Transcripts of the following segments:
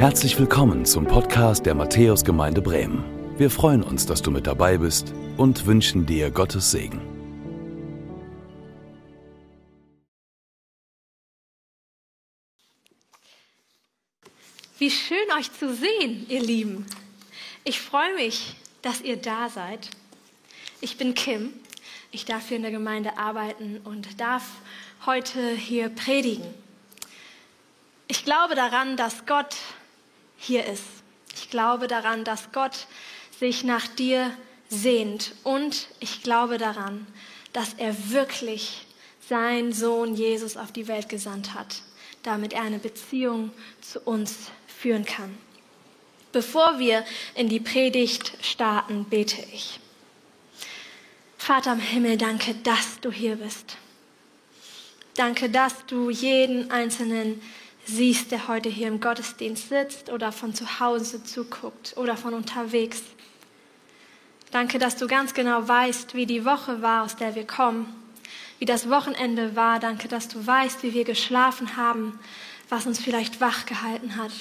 Herzlich willkommen zum Podcast der Matthäusgemeinde Bremen. Wir freuen uns, dass du mit dabei bist und wünschen dir Gottes Segen. Wie schön euch zu sehen, ihr Lieben. Ich freue mich, dass ihr da seid. Ich bin Kim. Ich darf hier in der Gemeinde arbeiten und darf heute hier predigen. Ich glaube daran, dass Gott hier ist. Ich glaube daran, dass Gott sich nach dir sehnt. Und ich glaube daran, dass er wirklich seinen Sohn Jesus auf die Welt gesandt hat, damit er eine Beziehung zu uns führen kann. Bevor wir in die Predigt starten, bete ich. Vater im Himmel, danke, dass du hier bist. Danke, dass du jeden einzelnen siehst, der heute hier im Gottesdienst sitzt oder von zu Hause zuguckt oder von unterwegs. Danke, dass du ganz genau weißt, wie die Woche war, aus der wir kommen, wie das Wochenende war. Danke, dass du weißt, wie wir geschlafen haben, was uns vielleicht wach gehalten hat.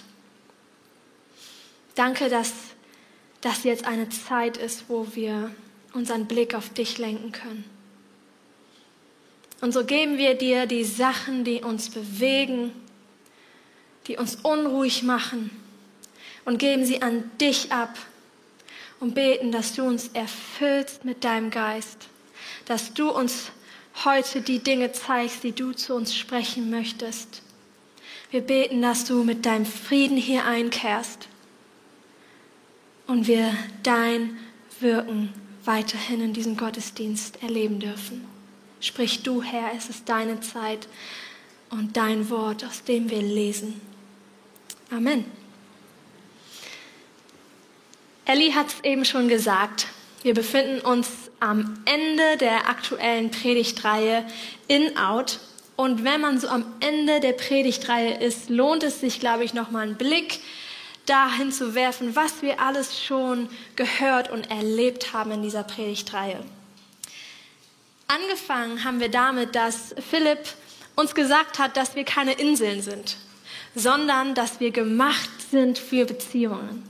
Danke, dass das jetzt eine Zeit ist, wo wir unseren Blick auf dich lenken können. Und so geben wir dir die Sachen, die uns bewegen, die uns unruhig machen und geben sie an dich ab und beten, dass du uns erfüllst mit deinem Geist, dass du uns heute die Dinge zeigst, die du zu uns sprechen möchtest. Wir beten, dass du mit deinem Frieden hier einkehrst und wir dein Wirken weiterhin in diesem Gottesdienst erleben dürfen. Sprich du, Herr, es ist deine Zeit und dein Wort, aus dem wir lesen. Amen. Ellie hat es eben schon gesagt. Wir befinden uns am Ende der aktuellen Predigtreihe In Out. Und wenn man so am Ende der Predigtreihe ist, lohnt es sich, glaube ich, nochmal einen Blick dahin zu werfen, was wir alles schon gehört und erlebt haben in dieser Predigtreihe. Angefangen haben wir damit, dass Philipp uns gesagt hat, dass wir keine Inseln sind sondern dass wir gemacht sind für Beziehungen.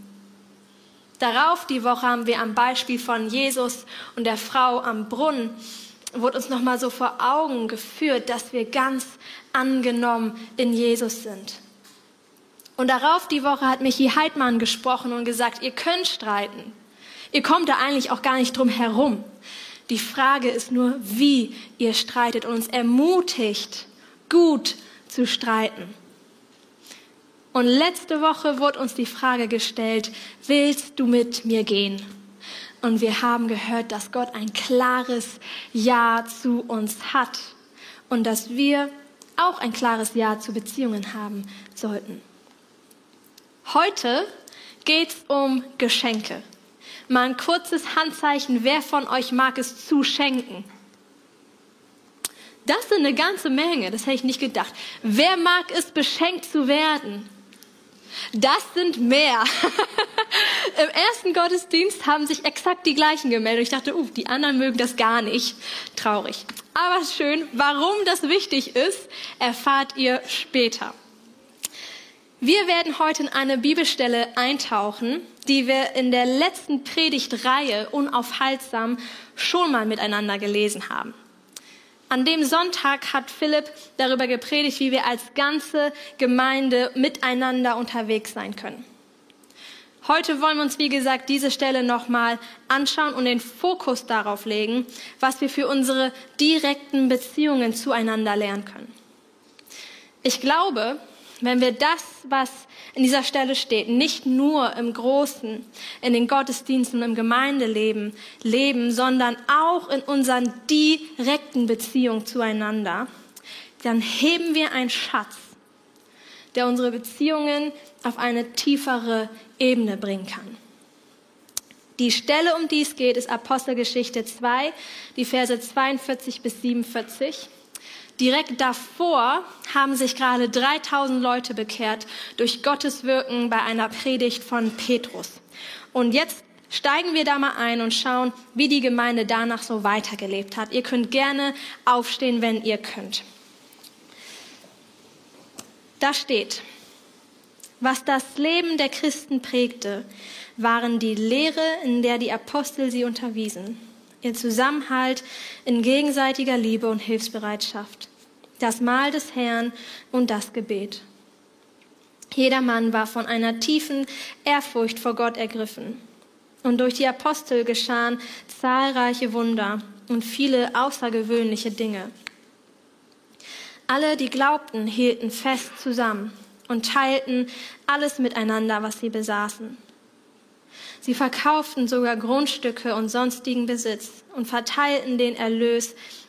Darauf die Woche haben wir am Beispiel von Jesus und der Frau am Brunnen wurde uns noch mal so vor Augen geführt, dass wir ganz angenommen in Jesus sind. Und darauf die Woche hat Michi Heidmann gesprochen und gesagt, ihr könnt streiten. Ihr kommt da eigentlich auch gar nicht drum herum. Die Frage ist nur, wie ihr streitet und uns ermutigt, gut zu streiten. Und letzte Woche wurde uns die Frage gestellt, willst du mit mir gehen? Und wir haben gehört, dass Gott ein klares Ja zu uns hat und dass wir auch ein klares Ja zu Beziehungen haben sollten. Heute geht es um Geschenke. Mal ein kurzes Handzeichen, wer von euch mag es zu schenken? Das sind eine ganze Menge, das hätte ich nicht gedacht. Wer mag es, beschenkt zu werden? Das sind mehr. Im ersten Gottesdienst haben sich exakt die gleichen gemeldet. Ich dachte, uh, die anderen mögen das gar nicht. Traurig. Aber schön. Warum das wichtig ist, erfahrt ihr später. Wir werden heute in eine Bibelstelle eintauchen, die wir in der letzten Predigtreihe unaufhaltsam schon mal miteinander gelesen haben. An dem Sonntag hat Philipp darüber gepredigt, wie wir als ganze Gemeinde miteinander unterwegs sein können. Heute wollen wir uns, wie gesagt, diese Stelle nochmal anschauen und den Fokus darauf legen, was wir für unsere direkten Beziehungen zueinander lernen können. Ich glaube, wenn wir das, was in dieser Stelle steht, nicht nur im Großen, in den Gottesdiensten im Gemeindeleben leben, sondern auch in unseren direkten Beziehungen zueinander, dann heben wir einen Schatz, der unsere Beziehungen auf eine tiefere Ebene bringen kann. Die Stelle, um die es geht, ist Apostelgeschichte 2, die Verse 42 bis 47. Direkt davor haben sich gerade 3000 Leute bekehrt durch Gottes Wirken bei einer Predigt von Petrus. Und jetzt steigen wir da mal ein und schauen, wie die Gemeinde danach so weitergelebt hat. Ihr könnt gerne aufstehen, wenn ihr könnt. Da steht, Was das Leben der Christen prägte, waren die Lehre, in der die Apostel sie unterwiesen, ihr Zusammenhalt in gegenseitiger Liebe und Hilfsbereitschaft, das Mahl des Herrn und das Gebet. Jeder Mann war von einer tiefen Ehrfurcht vor Gott ergriffen. Und durch die Apostel geschahen zahlreiche Wunder und viele außergewöhnliche Dinge. Alle, die glaubten, hielten fest zusammen und teilten alles miteinander, was sie besaßen. Sie verkauften sogar Grundstücke und sonstigen Besitz und verteilten den Erlös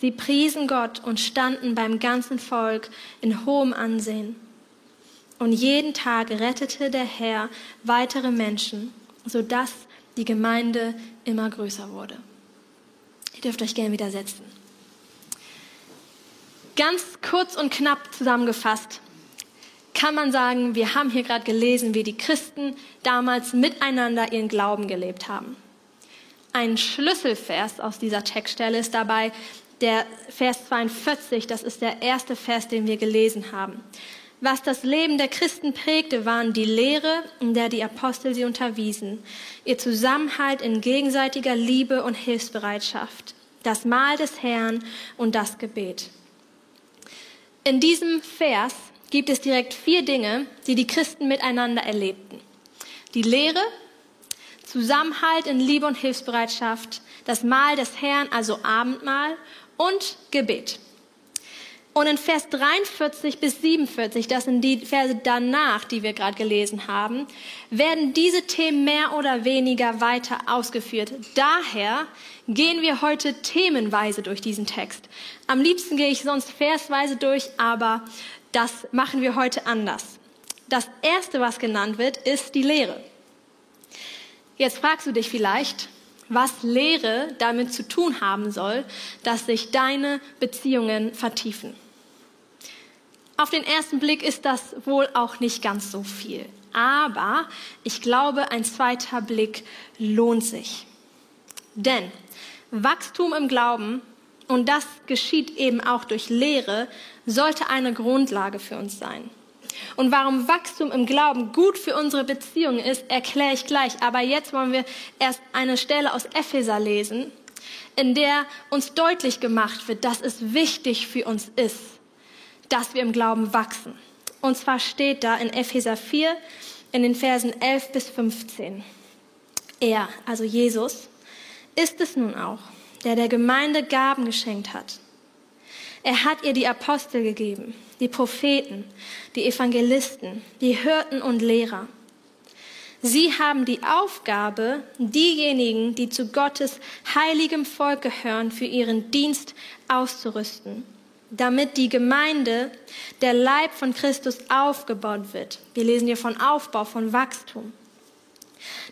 Sie priesen Gott und standen beim ganzen Volk in hohem Ansehen. Und jeden Tag rettete der Herr weitere Menschen, sodass die Gemeinde immer größer wurde. Ihr dürft euch gerne wieder setzen. Ganz kurz und knapp zusammengefasst kann man sagen, wir haben hier gerade gelesen, wie die Christen damals miteinander ihren Glauben gelebt haben. Ein Schlüsselvers aus dieser Textstelle ist dabei der Vers 42, das ist der erste Vers, den wir gelesen haben. Was das Leben der Christen prägte, waren die Lehre, in der die Apostel sie unterwiesen, ihr Zusammenhalt in gegenseitiger Liebe und Hilfsbereitschaft, das Mahl des Herrn und das Gebet. In diesem Vers gibt es direkt vier Dinge, die die Christen miteinander erlebten. Die Lehre, Zusammenhalt in Liebe und Hilfsbereitschaft, das Mahl des Herrn, also Abendmahl und Gebet. Und in Vers 43 bis 47, das sind die Verse danach, die wir gerade gelesen haben, werden diese Themen mehr oder weniger weiter ausgeführt. Daher gehen wir heute themenweise durch diesen Text. Am liebsten gehe ich sonst versweise durch, aber das machen wir heute anders. Das erste, was genannt wird, ist die Lehre. Jetzt fragst du dich vielleicht, was Lehre damit zu tun haben soll, dass sich deine Beziehungen vertiefen. Auf den ersten Blick ist das wohl auch nicht ganz so viel. Aber ich glaube, ein zweiter Blick lohnt sich. Denn Wachstum im Glauben, und das geschieht eben auch durch Lehre, sollte eine Grundlage für uns sein. Und warum Wachstum im Glauben gut für unsere Beziehungen ist, erkläre ich gleich. Aber jetzt wollen wir erst eine Stelle aus Epheser lesen, in der uns deutlich gemacht wird, dass es wichtig für uns ist, dass wir im Glauben wachsen. Und zwar steht da in Epheser 4 in den Versen 11 bis 15. Er, also Jesus, ist es nun auch, der der Gemeinde Gaben geschenkt hat. Er hat ihr die Apostel gegeben, die Propheten, die Evangelisten, die Hirten und Lehrer. Sie haben die Aufgabe, diejenigen, die zu Gottes heiligem Volk gehören, für ihren Dienst auszurüsten, damit die Gemeinde, der Leib von Christus, aufgebaut wird. Wir lesen hier von Aufbau, von Wachstum.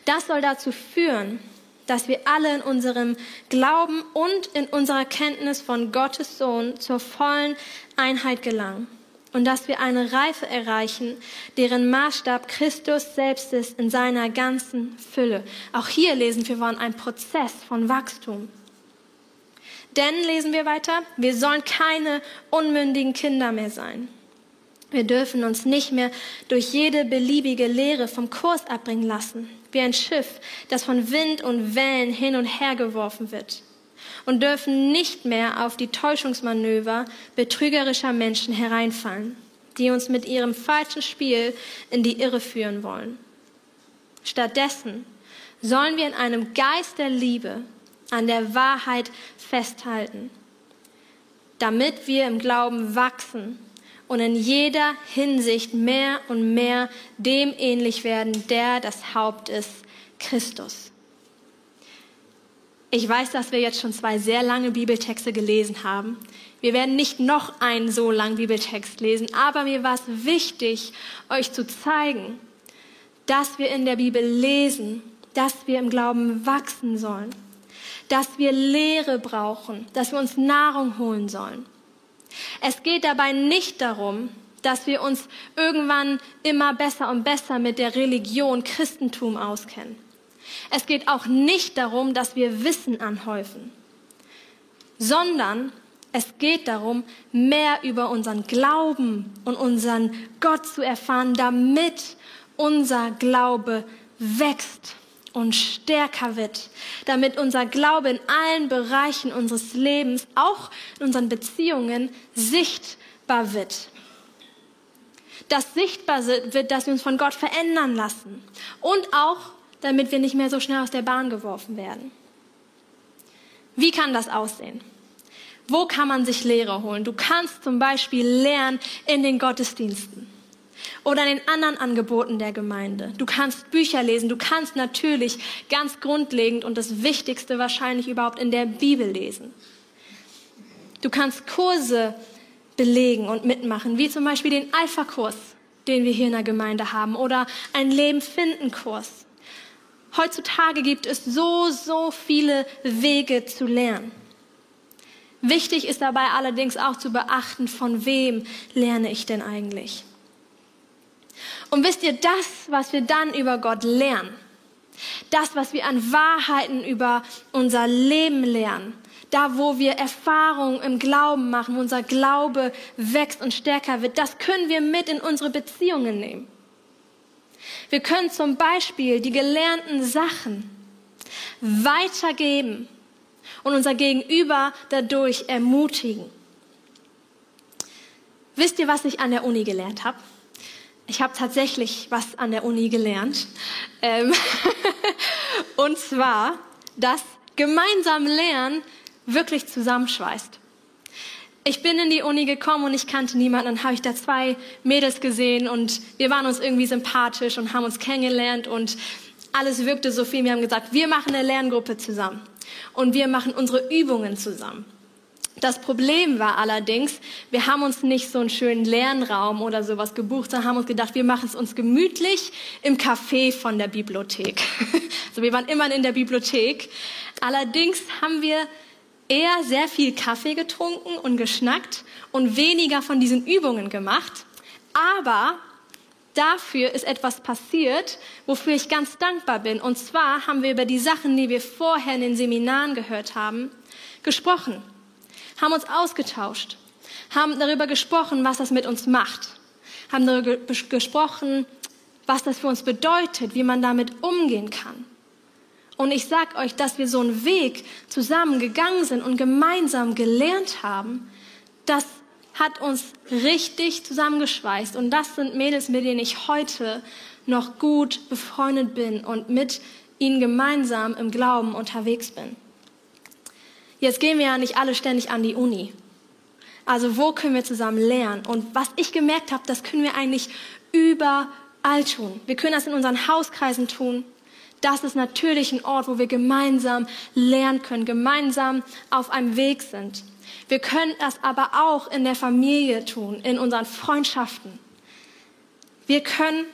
Das soll dazu führen, dass wir alle in unserem Glauben und in unserer Kenntnis von Gottes Sohn zur vollen Einheit gelangen und dass wir eine Reife erreichen, deren Maßstab Christus selbst ist in seiner ganzen Fülle. Auch hier lesen wir von einem Prozess von Wachstum. Denn, lesen wir weiter, wir sollen keine unmündigen Kinder mehr sein. Wir dürfen uns nicht mehr durch jede beliebige Lehre vom Kurs abbringen lassen, wie ein Schiff, das von Wind und Wellen hin und her geworfen wird, und dürfen nicht mehr auf die Täuschungsmanöver betrügerischer Menschen hereinfallen, die uns mit ihrem falschen Spiel in die Irre führen wollen. Stattdessen sollen wir in einem Geist der Liebe an der Wahrheit festhalten, damit wir im Glauben wachsen und in jeder Hinsicht mehr und mehr dem ähnlich werden, der das Haupt ist, Christus. Ich weiß, dass wir jetzt schon zwei sehr lange Bibeltexte gelesen haben. Wir werden nicht noch einen so langen Bibeltext lesen, aber mir war es wichtig, euch zu zeigen, dass wir in der Bibel lesen, dass wir im Glauben wachsen sollen, dass wir Lehre brauchen, dass wir uns Nahrung holen sollen. Es geht dabei nicht darum, dass wir uns irgendwann immer besser und besser mit der Religion Christentum auskennen. Es geht auch nicht darum, dass wir Wissen anhäufen, sondern es geht darum, mehr über unseren Glauben und unseren Gott zu erfahren, damit unser Glaube wächst und stärker wird, damit unser Glaube in allen Bereichen unseres Lebens, auch in unseren Beziehungen, sichtbar wird. Dass sichtbar wird, dass wir uns von Gott verändern lassen und auch, damit wir nicht mehr so schnell aus der Bahn geworfen werden. Wie kann das aussehen? Wo kann man sich Lehre holen? Du kannst zum Beispiel lernen in den Gottesdiensten oder in den anderen Angeboten der Gemeinde. Du kannst Bücher lesen. Du kannst natürlich ganz grundlegend und das Wichtigste wahrscheinlich überhaupt in der Bibel lesen. Du kannst Kurse belegen und mitmachen, wie zum Beispiel den Alpha-Kurs, den wir hier in der Gemeinde haben, oder ein Leben finden Kurs. Heutzutage gibt es so, so viele Wege zu lernen. Wichtig ist dabei allerdings auch zu beachten, von wem lerne ich denn eigentlich? Und wisst ihr, das, was wir dann über Gott lernen, das, was wir an Wahrheiten über unser Leben lernen, da, wo wir Erfahrungen im Glauben machen, unser Glaube wächst und stärker wird, das können wir mit in unsere Beziehungen nehmen. Wir können zum Beispiel die gelernten Sachen weitergeben und unser Gegenüber dadurch ermutigen. Wisst ihr, was ich an der Uni gelernt habe? Ich habe tatsächlich was an der Uni gelernt. Ähm und zwar, dass gemeinsam Lernen wirklich zusammenschweißt. Ich bin in die Uni gekommen und ich kannte niemanden. Dann habe ich da zwei Mädels gesehen und wir waren uns irgendwie sympathisch und haben uns kennengelernt und alles wirkte so viel. Wir haben gesagt, wir machen eine Lerngruppe zusammen und wir machen unsere Übungen zusammen. Das Problem war allerdings, wir haben uns nicht so einen schönen Lernraum oder sowas gebucht, sondern haben uns gedacht, wir machen es uns gemütlich im Café von der Bibliothek. Also wir waren immer in der Bibliothek. Allerdings haben wir eher sehr viel Kaffee getrunken und geschnackt und weniger von diesen Übungen gemacht. Aber dafür ist etwas passiert, wofür ich ganz dankbar bin. Und zwar haben wir über die Sachen, die wir vorher in den Seminaren gehört haben, gesprochen, haben uns ausgetauscht, haben darüber gesprochen, was das mit uns macht, haben darüber gesprochen, was das für uns bedeutet, wie man damit umgehen kann. Und ich sag euch, dass wir so einen Weg zusammen gegangen sind und gemeinsam gelernt haben, das hat uns richtig zusammengeschweißt. Und das sind Mädels, mit denen ich heute noch gut befreundet bin und mit ihnen gemeinsam im Glauben unterwegs bin. Jetzt gehen wir ja nicht alle ständig an die Uni. Also wo können wir zusammen lernen? Und was ich gemerkt habe, das können wir eigentlich überall tun. Wir können das in unseren Hauskreisen tun. Das ist natürlich ein Ort, wo wir gemeinsam lernen können, gemeinsam auf einem Weg sind. Wir können das aber auch in der Familie tun, in unseren Freundschaften. Wir können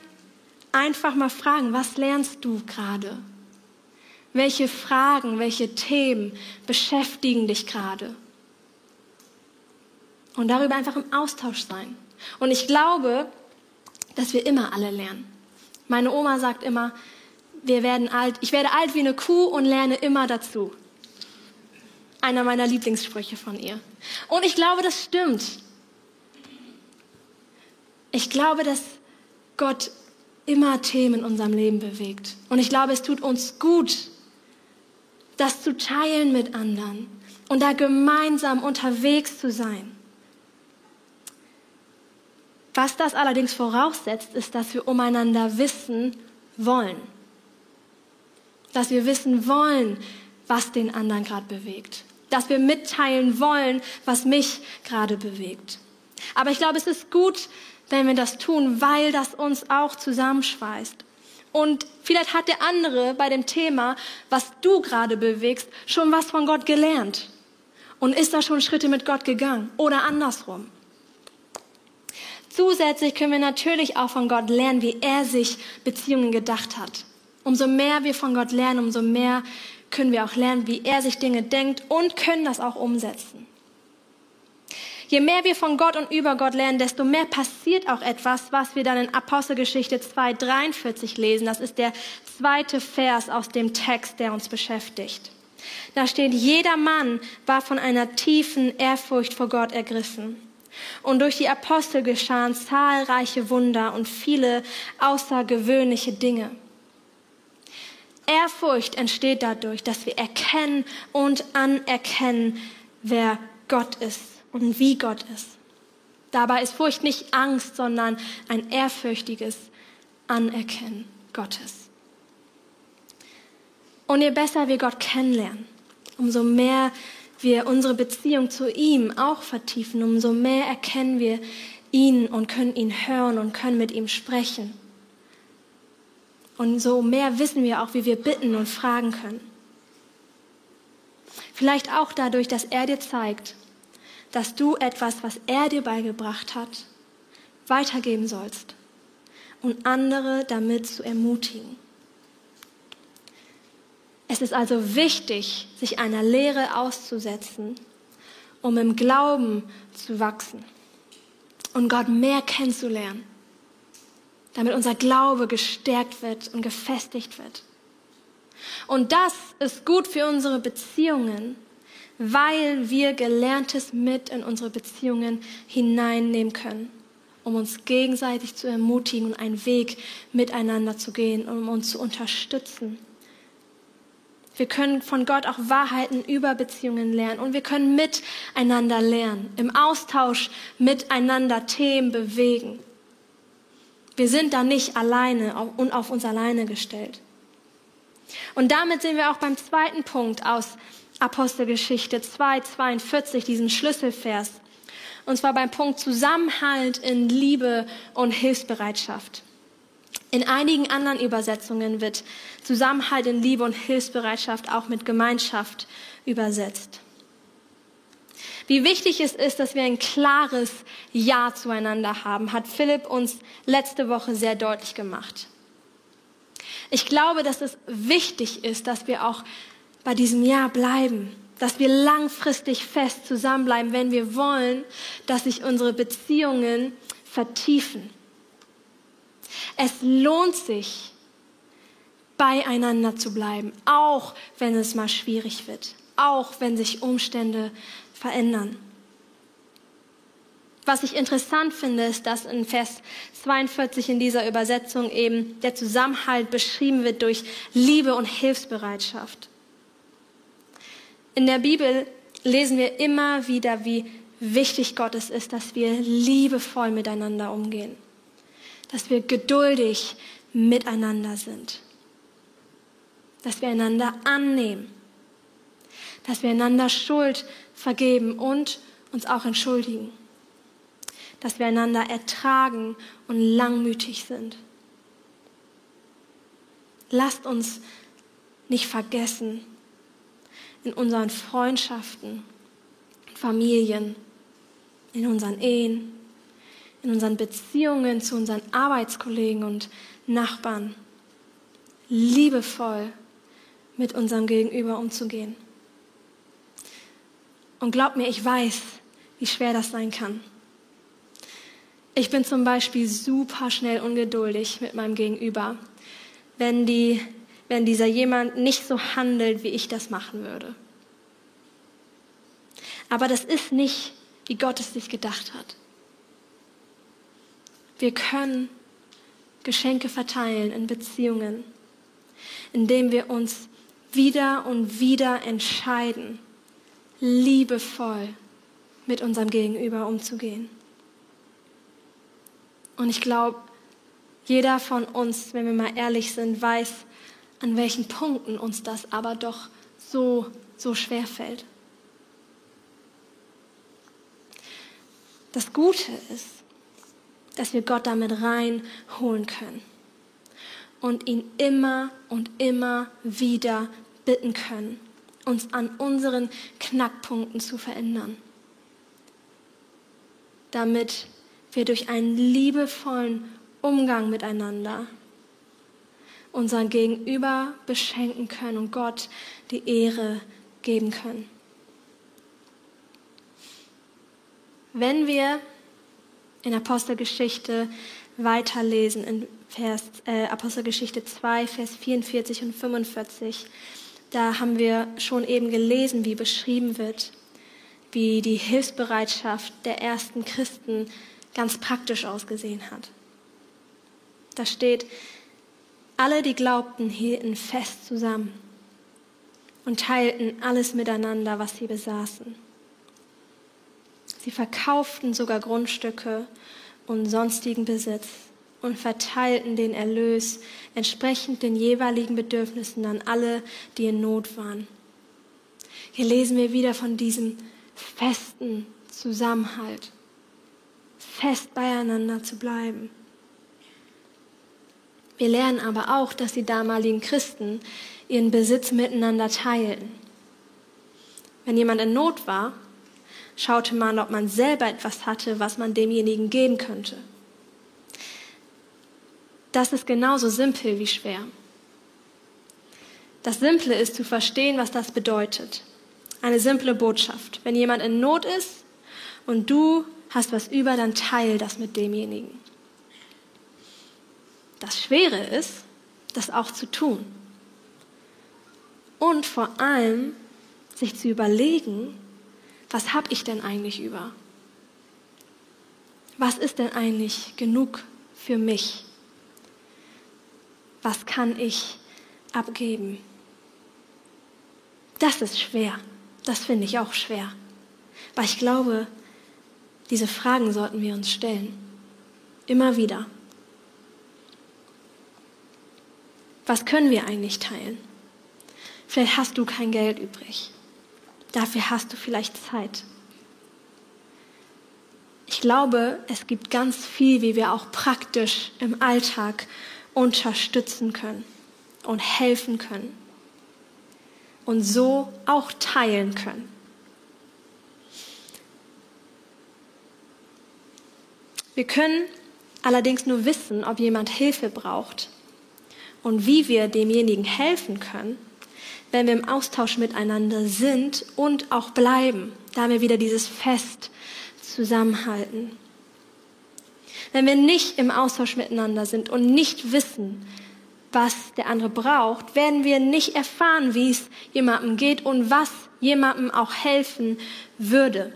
einfach mal fragen, was lernst du gerade? Welche Fragen, welche Themen beschäftigen dich gerade? Und darüber einfach im Austausch sein. Und ich glaube, dass wir immer alle lernen. Meine Oma sagt immer, wir werden alt, ich werde alt wie eine Kuh und lerne immer dazu einer meiner Lieblingssprüche von ihr. Und ich glaube, das stimmt. Ich glaube, dass Gott immer Themen in unserem Leben bewegt. Und ich glaube, es tut uns gut, das zu teilen mit anderen und da gemeinsam unterwegs zu sein. Was das allerdings voraussetzt, ist, dass wir umeinander wissen wollen. Dass wir wissen wollen, was den anderen gerade bewegt dass wir mitteilen wollen, was mich gerade bewegt. Aber ich glaube, es ist gut, wenn wir das tun, weil das uns auch zusammenschweißt. Und vielleicht hat der andere bei dem Thema, was du gerade bewegst, schon was von Gott gelernt und ist da schon Schritte mit Gott gegangen oder andersrum. Zusätzlich können wir natürlich auch von Gott lernen, wie er sich Beziehungen gedacht hat. Umso mehr wir von Gott lernen, umso mehr können wir auch lernen, wie er sich Dinge denkt und können das auch umsetzen. Je mehr wir von Gott und über Gott lernen, desto mehr passiert auch etwas, was wir dann in Apostelgeschichte 2.43 lesen. Das ist der zweite Vers aus dem Text, der uns beschäftigt. Da steht, jeder Mann war von einer tiefen Ehrfurcht vor Gott ergriffen. Und durch die Apostel geschahen zahlreiche Wunder und viele außergewöhnliche Dinge. Ehrfurcht entsteht dadurch, dass wir erkennen und anerkennen, wer Gott ist und wie Gott ist. Dabei ist Furcht nicht Angst, sondern ein ehrfürchtiges Anerkennen Gottes. Und je besser wir Gott kennenlernen, umso mehr wir unsere Beziehung zu ihm auch vertiefen, umso mehr erkennen wir ihn und können ihn hören und können mit ihm sprechen. Und so mehr wissen wir auch, wie wir bitten und fragen können. Vielleicht auch dadurch, dass er dir zeigt, dass du etwas, was er dir beigebracht hat, weitergeben sollst und andere damit zu ermutigen. Es ist also wichtig, sich einer Lehre auszusetzen, um im Glauben zu wachsen und Gott mehr kennenzulernen damit unser Glaube gestärkt wird und gefestigt wird. Und das ist gut für unsere Beziehungen, weil wir Gelerntes mit in unsere Beziehungen hineinnehmen können, um uns gegenseitig zu ermutigen und einen Weg miteinander zu gehen, um uns zu unterstützen. Wir können von Gott auch Wahrheiten über Beziehungen lernen und wir können miteinander lernen, im Austausch miteinander Themen bewegen. Wir sind da nicht alleine und auf uns alleine gestellt. Und damit sind wir auch beim zweiten Punkt aus Apostelgeschichte 2, 42, diesem Schlüsselvers. Und zwar beim Punkt Zusammenhalt in Liebe und Hilfsbereitschaft. In einigen anderen Übersetzungen wird Zusammenhalt in Liebe und Hilfsbereitschaft auch mit Gemeinschaft übersetzt. Wie wichtig es ist, dass wir ein klares Ja zueinander haben, hat Philipp uns letzte Woche sehr deutlich gemacht. Ich glaube, dass es wichtig ist, dass wir auch bei diesem Ja bleiben, dass wir langfristig fest zusammenbleiben, wenn wir wollen, dass sich unsere Beziehungen vertiefen. Es lohnt sich, beieinander zu bleiben, auch wenn es mal schwierig wird, auch wenn sich Umstände verändern. Was ich interessant finde, ist, dass in Vers 42 in dieser Übersetzung eben der Zusammenhalt beschrieben wird durch Liebe und Hilfsbereitschaft. In der Bibel lesen wir immer wieder, wie wichtig Gott es ist, dass wir liebevoll miteinander umgehen, dass wir geduldig miteinander sind, dass wir einander annehmen, dass wir einander Schuld vergeben und uns auch entschuldigen. Dass wir einander ertragen und langmütig sind. Lasst uns nicht vergessen, in unseren Freundschaften, Familien, in unseren Ehen, in unseren Beziehungen zu unseren Arbeitskollegen und Nachbarn, liebevoll mit unserem Gegenüber umzugehen. Und glaub mir, ich weiß, wie schwer das sein kann. Ich bin zum Beispiel super schnell ungeduldig mit meinem Gegenüber, wenn, die, wenn dieser jemand nicht so handelt, wie ich das machen würde. Aber das ist nicht, wie Gott es sich gedacht hat. Wir können Geschenke verteilen in Beziehungen, indem wir uns wieder und wieder entscheiden, liebevoll mit unserem Gegenüber umzugehen. Und ich glaube, jeder von uns, wenn wir mal ehrlich sind, weiß, an welchen Punkten uns das aber doch so, so schwer fällt. Das Gute ist, dass wir Gott damit reinholen können und ihn immer und immer wieder bitten können uns an unseren Knackpunkten zu verändern, damit wir durch einen liebevollen Umgang miteinander unseren Gegenüber beschenken können und Gott die Ehre geben können. Wenn wir in Apostelgeschichte weiterlesen, in Vers, äh, Apostelgeschichte 2, Vers 44 und 45, da haben wir schon eben gelesen, wie beschrieben wird, wie die Hilfsbereitschaft der ersten Christen ganz praktisch ausgesehen hat. Da steht, alle, die glaubten, hielten fest zusammen und teilten alles miteinander, was sie besaßen. Sie verkauften sogar Grundstücke und sonstigen Besitz und verteilten den Erlös entsprechend den jeweiligen Bedürfnissen an alle, die in Not waren. Hier lesen wir wieder von diesem festen Zusammenhalt, fest beieinander zu bleiben. Wir lernen aber auch, dass die damaligen Christen ihren Besitz miteinander teilten. Wenn jemand in Not war, schaute man, ob man selber etwas hatte, was man demjenigen geben könnte. Das ist genauso simpel wie schwer. Das Simple ist zu verstehen, was das bedeutet. Eine simple Botschaft. Wenn jemand in Not ist und du hast was über, dann teil das mit demjenigen. Das Schwere ist, das auch zu tun. Und vor allem sich zu überlegen, was habe ich denn eigentlich über? Was ist denn eigentlich genug für mich? Was kann ich abgeben? Das ist schwer. Das finde ich auch schwer. Aber ich glaube, diese Fragen sollten wir uns stellen. Immer wieder. Was können wir eigentlich teilen? Vielleicht hast du kein Geld übrig. Dafür hast du vielleicht Zeit. Ich glaube, es gibt ganz viel, wie wir auch praktisch im Alltag unterstützen können und helfen können und so auch teilen können. Wir können allerdings nur wissen, ob jemand Hilfe braucht und wie wir demjenigen helfen können, wenn wir im Austausch miteinander sind und auch bleiben, da wir wieder dieses Fest zusammenhalten. Wenn wir nicht im Austausch miteinander sind und nicht wissen, was der andere braucht, werden wir nicht erfahren, wie es jemandem geht und was jemandem auch helfen würde.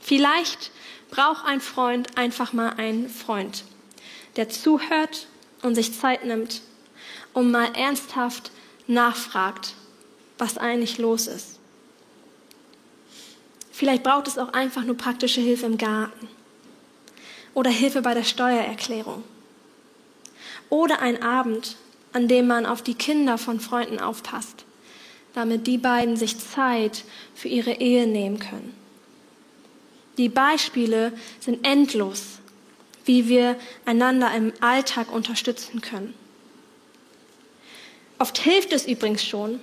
Vielleicht braucht ein Freund einfach mal einen Freund, der zuhört und sich Zeit nimmt, um mal ernsthaft nachfragt, was eigentlich los ist. Vielleicht braucht es auch einfach nur praktische Hilfe im Garten oder Hilfe bei der Steuererklärung oder ein Abend, an dem man auf die Kinder von Freunden aufpasst, damit die beiden sich Zeit für ihre Ehe nehmen können. Die Beispiele sind endlos, wie wir einander im Alltag unterstützen können. Oft hilft es übrigens schon,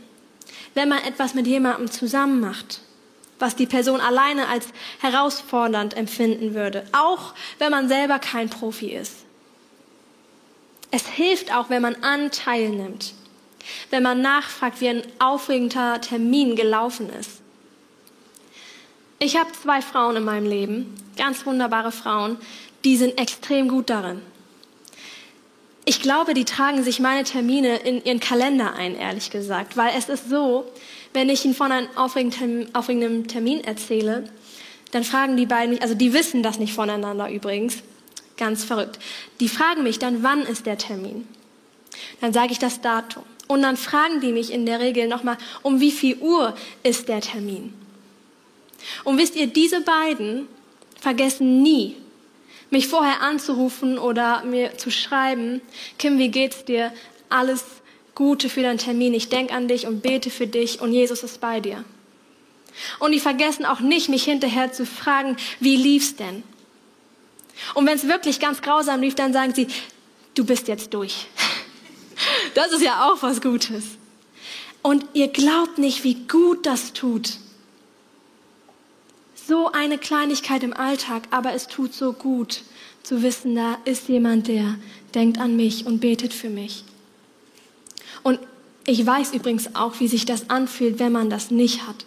wenn man etwas mit jemandem zusammen macht, was die Person alleine als herausfordernd empfinden würde, auch wenn man selber kein Profi ist. Es hilft auch, wenn man Anteil nimmt, wenn man nachfragt, wie ein aufregender Termin gelaufen ist. Ich habe zwei Frauen in meinem Leben, ganz wunderbare Frauen, die sind extrem gut darin. Ich glaube, die tragen sich meine Termine in ihren Kalender ein, ehrlich gesagt, weil es ist so, wenn ich ihnen von einem aufregenden Termin erzähle, dann fragen die beiden mich, also die wissen das nicht voneinander übrigens, ganz verrückt. Die fragen mich dann, wann ist der Termin? Dann sage ich das Datum. Und dann fragen die mich in der Regel nochmal, um wie viel Uhr ist der Termin? Und wisst ihr, diese beiden vergessen nie, mich vorher anzurufen oder mir zu schreiben, Kim, wie geht's dir? Alles Gute für deinen Termin. Ich denke an dich und bete für dich und Jesus ist bei dir. Und die vergessen auch nicht, mich hinterher zu fragen, wie lief's denn? Und wenn es wirklich ganz grausam lief, dann sagen sie, du bist jetzt durch. Das ist ja auch was Gutes. Und ihr glaubt nicht, wie gut das tut. So eine Kleinigkeit im Alltag, aber es tut so gut zu wissen, da ist jemand, der, denkt an mich und betet für mich. Und ich weiß übrigens auch, wie sich das anfühlt, wenn man das nicht hat.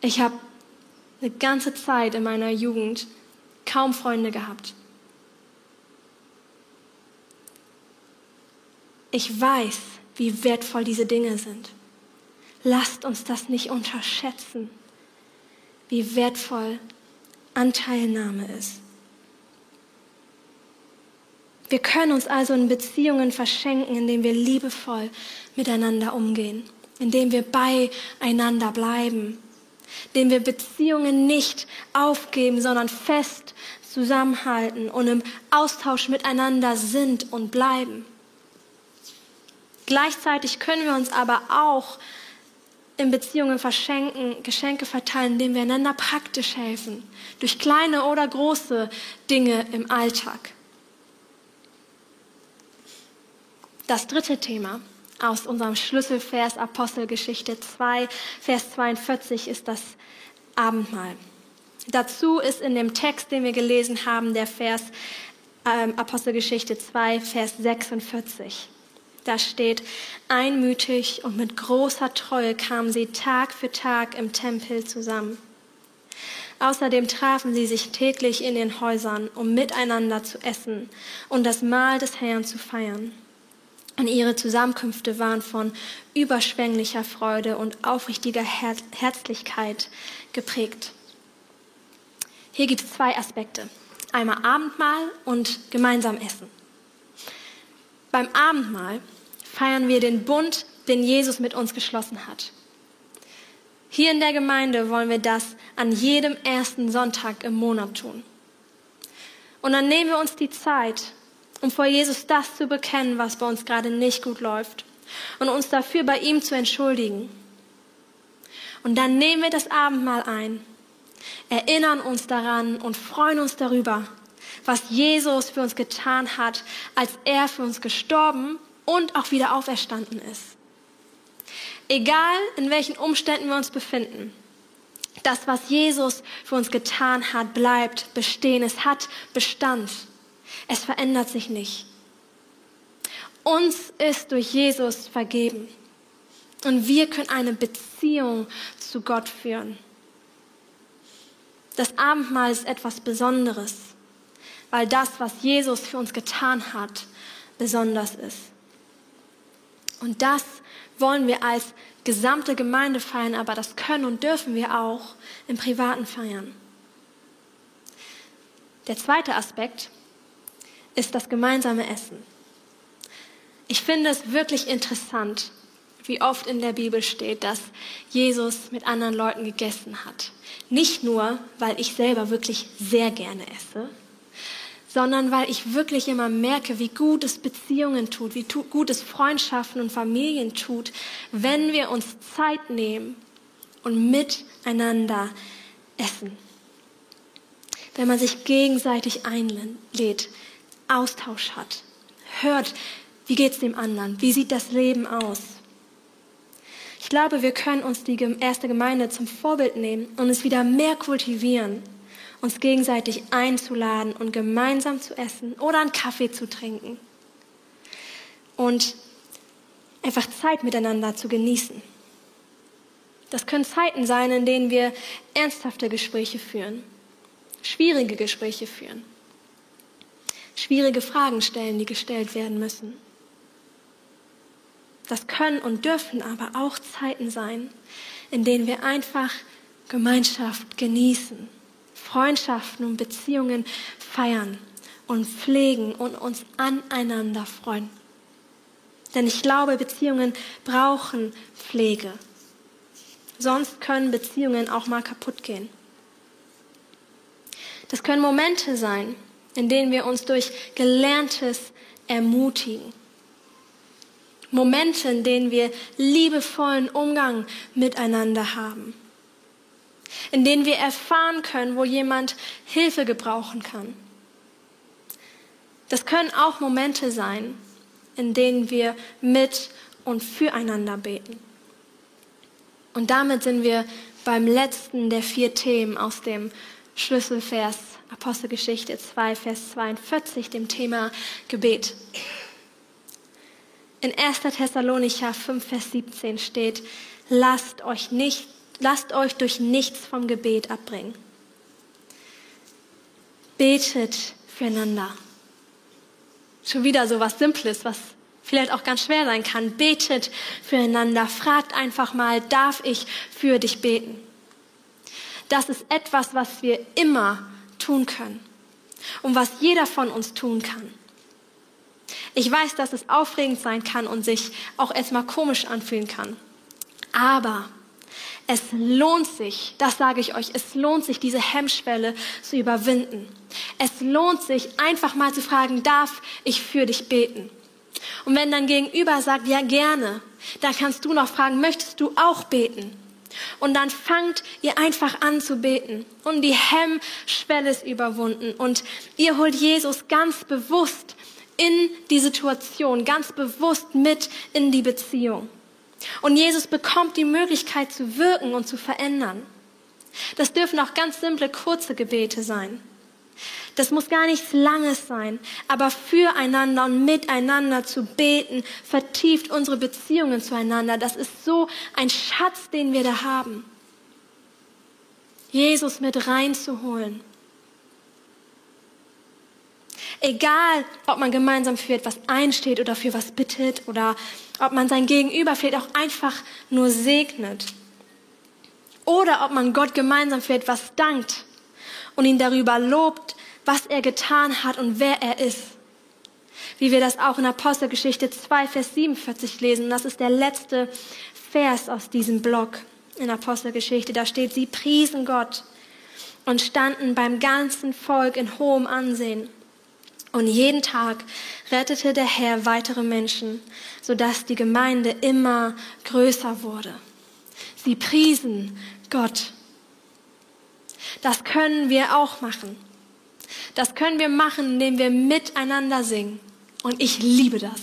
Ich habe eine ganze Zeit in meiner Jugend kaum Freunde gehabt. Ich weiß, wie wertvoll diese Dinge sind. Lasst uns das nicht unterschätzen, wie wertvoll Anteilnahme ist. Wir können uns also in Beziehungen verschenken, indem wir liebevoll miteinander umgehen, indem wir beieinander bleiben, indem wir Beziehungen nicht aufgeben, sondern fest zusammenhalten und im Austausch miteinander sind und bleiben. Gleichzeitig können wir uns aber auch in Beziehungen verschenken, Geschenke verteilen, indem wir einander praktisch helfen, durch kleine oder große Dinge im Alltag. Das dritte Thema aus unserem Schlüsselvers Apostelgeschichte 2, Vers 42 ist das Abendmahl. Dazu ist in dem Text, den wir gelesen haben, der Vers ähm, Apostelgeschichte 2, Vers 46. Da steht, einmütig und mit großer Treue kamen sie Tag für Tag im Tempel zusammen. Außerdem trafen sie sich täglich in den Häusern, um miteinander zu essen und das Mahl des Herrn zu feiern. Und ihre Zusammenkünfte waren von überschwänglicher Freude und aufrichtiger Her Herzlichkeit geprägt. Hier gibt es zwei Aspekte. Einmal Abendmahl und gemeinsam Essen. Beim Abendmahl feiern wir den Bund, den Jesus mit uns geschlossen hat. Hier in der Gemeinde wollen wir das an jedem ersten Sonntag im Monat tun. Und dann nehmen wir uns die Zeit, um vor Jesus das zu bekennen, was bei uns gerade nicht gut läuft und uns dafür bei ihm zu entschuldigen. Und dann nehmen wir das Abendmahl ein, erinnern uns daran und freuen uns darüber, was Jesus für uns getan hat, als er für uns gestorben und auch wieder auferstanden ist. Egal in welchen Umständen wir uns befinden, das, was Jesus für uns getan hat, bleibt bestehen. Es hat Bestand. Es verändert sich nicht. Uns ist durch Jesus vergeben. Und wir können eine Beziehung zu Gott führen. Das Abendmahl ist etwas Besonderes, weil das, was Jesus für uns getan hat, besonders ist. Und das wollen wir als gesamte Gemeinde feiern, aber das können und dürfen wir auch im Privaten feiern. Der zweite Aspekt ist das gemeinsame Essen. Ich finde es wirklich interessant, wie oft in der Bibel steht, dass Jesus mit anderen Leuten gegessen hat. Nicht nur, weil ich selber wirklich sehr gerne esse, sondern weil ich wirklich immer merke, wie gut es Beziehungen tut, wie gut es Freundschaften und Familien tut, wenn wir uns Zeit nehmen und miteinander essen. Wenn man sich gegenseitig einlädt, Austausch hat. Hört, wie geht's dem anderen? Wie sieht das Leben aus? Ich glaube, wir können uns die erste Gemeinde zum Vorbild nehmen und es wieder mehr kultivieren, uns gegenseitig einzuladen und gemeinsam zu essen oder einen Kaffee zu trinken. Und einfach Zeit miteinander zu genießen. Das können Zeiten sein, in denen wir ernsthafte Gespräche führen, schwierige Gespräche führen schwierige Fragen stellen, die gestellt werden müssen. Das können und dürfen aber auch Zeiten sein, in denen wir einfach Gemeinschaft genießen, Freundschaften und Beziehungen feiern und pflegen und uns aneinander freuen. Denn ich glaube, Beziehungen brauchen Pflege. Sonst können Beziehungen auch mal kaputt gehen. Das können Momente sein, in denen wir uns durch Gelerntes ermutigen. Momente, in denen wir liebevollen Umgang miteinander haben. In denen wir erfahren können, wo jemand Hilfe gebrauchen kann. Das können auch Momente sein, in denen wir mit und füreinander beten. Und damit sind wir beim letzten der vier Themen aus dem Schlüsselvers Apostelgeschichte 2, Vers 42, dem Thema Gebet. In 1. Thessalonicher 5, Vers 17 steht, lasst euch, nicht, lasst euch durch nichts vom Gebet abbringen. Betet füreinander. Schon wieder so was Simples, was vielleicht auch ganz schwer sein kann. Betet füreinander. Fragt einfach mal, darf ich für dich beten? Das ist etwas, was wir immer tun können und was jeder von uns tun kann. Ich weiß, dass es aufregend sein kann und sich auch erstmal komisch anfühlen kann. Aber es lohnt sich, das sage ich euch, es lohnt sich, diese Hemmschwelle zu überwinden. Es lohnt sich, einfach mal zu fragen, darf ich für dich beten? Und wenn dein Gegenüber sagt, ja gerne, dann kannst du noch fragen, möchtest du auch beten? Und dann fangt ihr einfach an zu beten. Und die Hemmschwelle ist überwunden. Und ihr holt Jesus ganz bewusst in die Situation, ganz bewusst mit in die Beziehung. Und Jesus bekommt die Möglichkeit zu wirken und zu verändern. Das dürfen auch ganz simple, kurze Gebete sein. Das muss gar nichts Langes sein, aber füreinander und miteinander zu beten, vertieft unsere Beziehungen zueinander. Das ist so ein Schatz, den wir da haben. Jesus mit reinzuholen. Egal, ob man gemeinsam für etwas einsteht oder für was bittet oder ob man sein Gegenüber vielleicht auch einfach nur segnet. Oder ob man Gott gemeinsam für etwas dankt und ihn darüber lobt, was er getan hat und wer er ist. Wie wir das auch in Apostelgeschichte 2, Vers 47 lesen. Das ist der letzte Vers aus diesem Blog in Apostelgeschichte. Da steht, sie priesen Gott und standen beim ganzen Volk in hohem Ansehen. Und jeden Tag rettete der Herr weitere Menschen, sodass die Gemeinde immer größer wurde. Sie priesen Gott. Das können wir auch machen. Das können wir machen, indem wir miteinander singen. Und ich liebe das.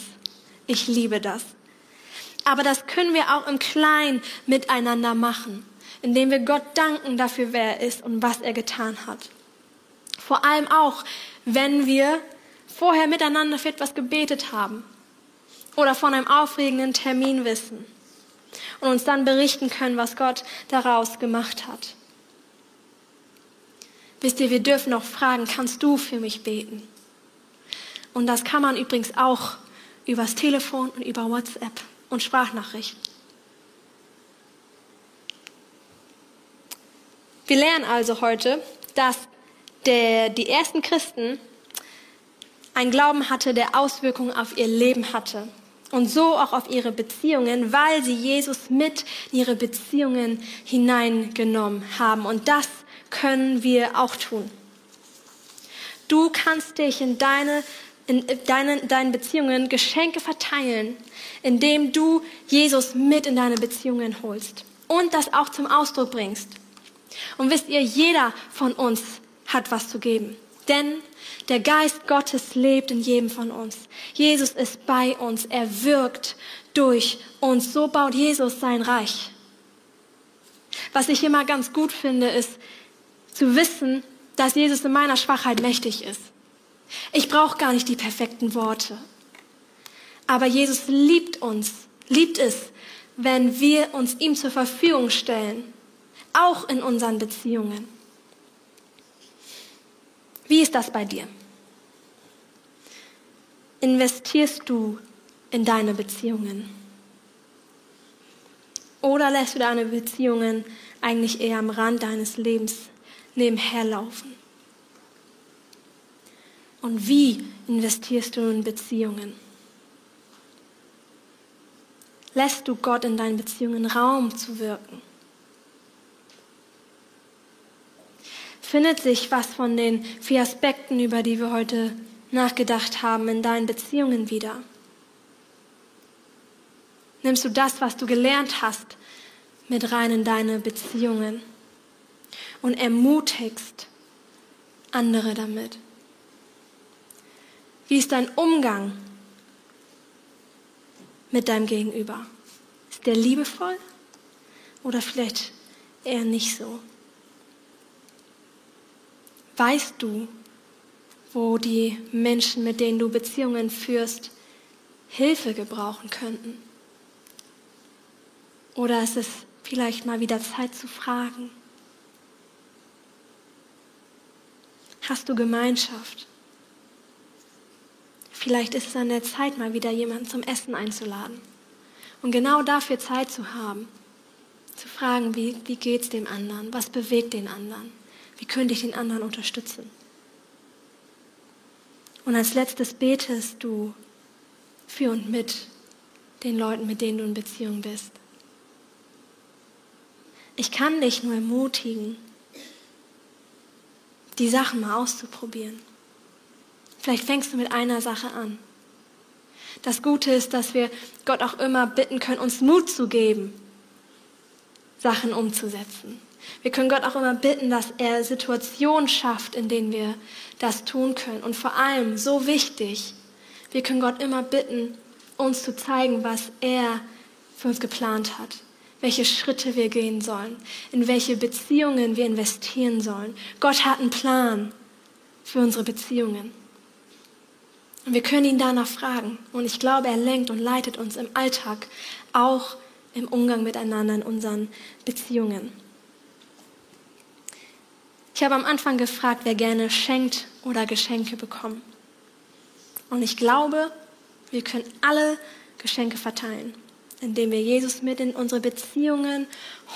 Ich liebe das. Aber das können wir auch im Kleinen miteinander machen, indem wir Gott danken dafür, wer er ist und was er getan hat. Vor allem auch, wenn wir vorher miteinander für etwas gebetet haben oder von einem aufregenden Termin wissen und uns dann berichten können, was Gott daraus gemacht hat. Wisst ihr, wir dürfen auch fragen, kannst du für mich beten? Und das kann man übrigens auch übers Telefon und über WhatsApp und Sprachnachrichten. Wir lernen also heute, dass der, die ersten Christen ein Glauben hatte, der Auswirkungen auf ihr Leben hatte. Und so auch auf ihre Beziehungen, weil sie Jesus mit in ihre Beziehungen hineingenommen haben. Und das können wir auch tun. Du kannst dich in deine in deinen, deinen Beziehungen Geschenke verteilen, indem du Jesus mit in deine Beziehungen holst und das auch zum Ausdruck bringst. Und wisst ihr, jeder von uns hat was zu geben. Denn der Geist Gottes lebt in jedem von uns. Jesus ist bei uns. Er wirkt durch uns. So baut Jesus sein Reich. Was ich immer ganz gut finde, ist zu wissen, dass Jesus in meiner Schwachheit mächtig ist. Ich brauche gar nicht die perfekten Worte. Aber Jesus liebt uns, liebt es, wenn wir uns ihm zur Verfügung stellen, auch in unseren Beziehungen. Wie ist das bei dir? Investierst du in deine Beziehungen? Oder lässt du deine Beziehungen eigentlich eher am Rand deines Lebens nebenher laufen? Und wie investierst du in Beziehungen? Lässt du Gott in deinen Beziehungen Raum zu wirken? findet sich was von den vier Aspekten, über die wir heute nachgedacht haben, in deinen Beziehungen wieder? Nimmst du das, was du gelernt hast, mit rein in deine Beziehungen und ermutigst andere damit? Wie ist dein Umgang mit deinem Gegenüber? Ist der liebevoll oder vielleicht eher nicht so? Weißt du, wo die Menschen, mit denen du Beziehungen führst, Hilfe gebrauchen könnten? Oder ist es vielleicht mal wieder Zeit zu fragen? Hast du Gemeinschaft? Vielleicht ist es an der Zeit, mal wieder jemanden zum Essen einzuladen. Und genau dafür Zeit zu haben, zu fragen, wie, wie geht es dem anderen? Was bewegt den anderen? Wie könnte ich den anderen unterstützen? Und als letztes betest du für und mit den Leuten, mit denen du in Beziehung bist. Ich kann dich nur ermutigen, die Sachen mal auszuprobieren. Vielleicht fängst du mit einer Sache an. Das Gute ist, dass wir Gott auch immer bitten können, uns Mut zu geben, Sachen umzusetzen. Wir können Gott auch immer bitten, dass er Situationen schafft, in denen wir das tun können. Und vor allem, so wichtig, wir können Gott immer bitten, uns zu zeigen, was er für uns geplant hat, welche Schritte wir gehen sollen, in welche Beziehungen wir investieren sollen. Gott hat einen Plan für unsere Beziehungen. Und wir können ihn danach fragen. Und ich glaube, er lenkt und leitet uns im Alltag, auch im Umgang miteinander in unseren Beziehungen. Ich habe am Anfang gefragt, wer gerne schenkt oder Geschenke bekommt. Und ich glaube, wir können alle Geschenke verteilen, indem wir Jesus mit in unsere Beziehungen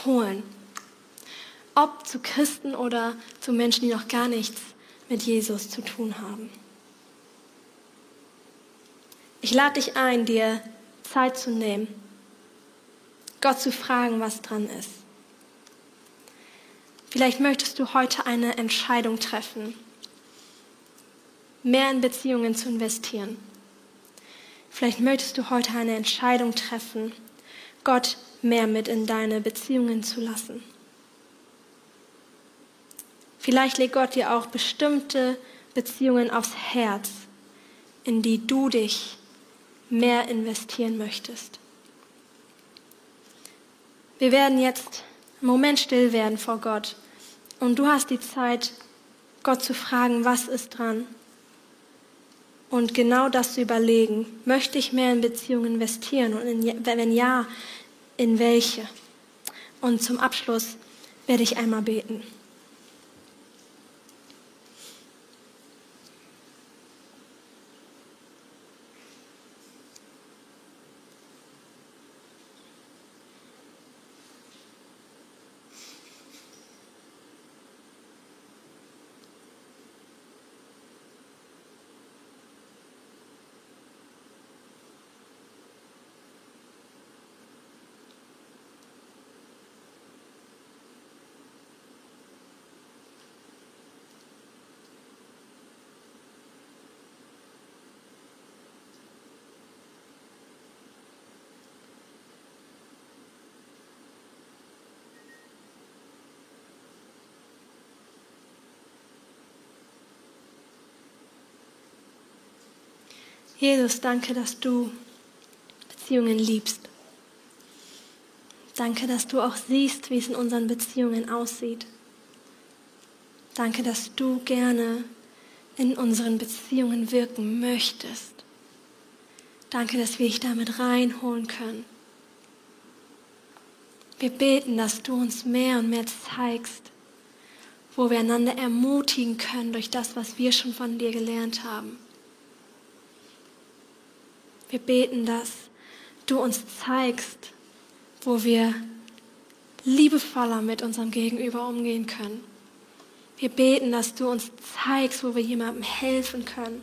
holen. Ob zu Christen oder zu Menschen, die noch gar nichts mit Jesus zu tun haben. Ich lade dich ein, dir Zeit zu nehmen, Gott zu fragen, was dran ist. Vielleicht möchtest du heute eine Entscheidung treffen, mehr in Beziehungen zu investieren. Vielleicht möchtest du heute eine Entscheidung treffen, Gott mehr mit in deine Beziehungen zu lassen. Vielleicht legt Gott dir auch bestimmte Beziehungen aufs Herz, in die du dich mehr investieren möchtest. Wir werden jetzt einen Moment still werden vor Gott. Und du hast die Zeit, Gott zu fragen, was ist dran? Und genau das zu überlegen. Möchte ich mehr in Beziehungen investieren? Und in, wenn ja, in welche? Und zum Abschluss werde ich einmal beten. Jesus, danke, dass du Beziehungen liebst. Danke, dass du auch siehst, wie es in unseren Beziehungen aussieht. Danke, dass du gerne in unseren Beziehungen wirken möchtest. Danke, dass wir dich damit reinholen können. Wir beten, dass du uns mehr und mehr zeigst, wo wir einander ermutigen können durch das, was wir schon von dir gelernt haben. Wir beten, dass du uns zeigst, wo wir liebevoller mit unserem Gegenüber umgehen können. Wir beten, dass du uns zeigst, wo wir jemandem helfen können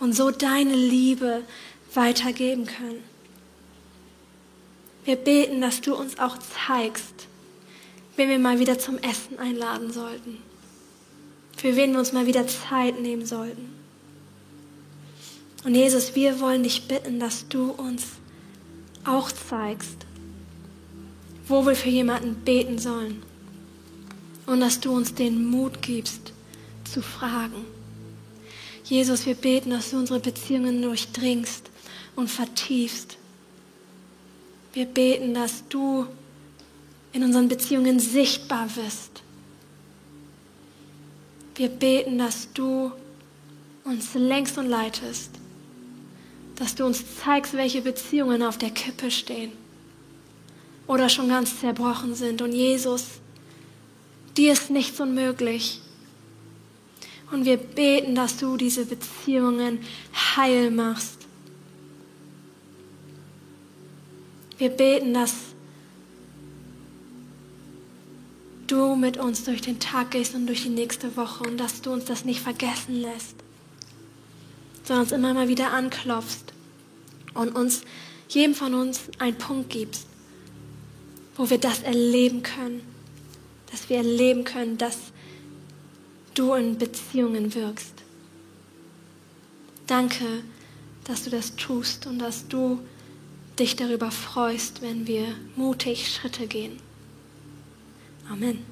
und so deine Liebe weitergeben können. Wir beten, dass du uns auch zeigst, wenn wir mal wieder zum Essen einladen sollten, für wen wir uns mal wieder Zeit nehmen sollten. Und Jesus, wir wollen dich bitten, dass du uns auch zeigst, wo wir für jemanden beten sollen. Und dass du uns den Mut gibst, zu fragen. Jesus, wir beten, dass du unsere Beziehungen durchdringst und vertiefst. Wir beten, dass du in unseren Beziehungen sichtbar wirst. Wir beten, dass du uns längst und leitest, dass du uns zeigst, welche Beziehungen auf der Kippe stehen oder schon ganz zerbrochen sind. Und Jesus, dir ist nichts unmöglich. Und wir beten, dass du diese Beziehungen heil machst. Wir beten, dass du mit uns durch den Tag gehst und durch die nächste Woche und dass du uns das nicht vergessen lässt, sondern uns immer mal wieder anklopfst und uns, jedem von uns, einen Punkt gibst, wo wir das erleben können, dass wir erleben können, dass du in Beziehungen wirkst. Danke, dass du das tust und dass du dich darüber freust, wenn wir mutig Schritte gehen. Amen.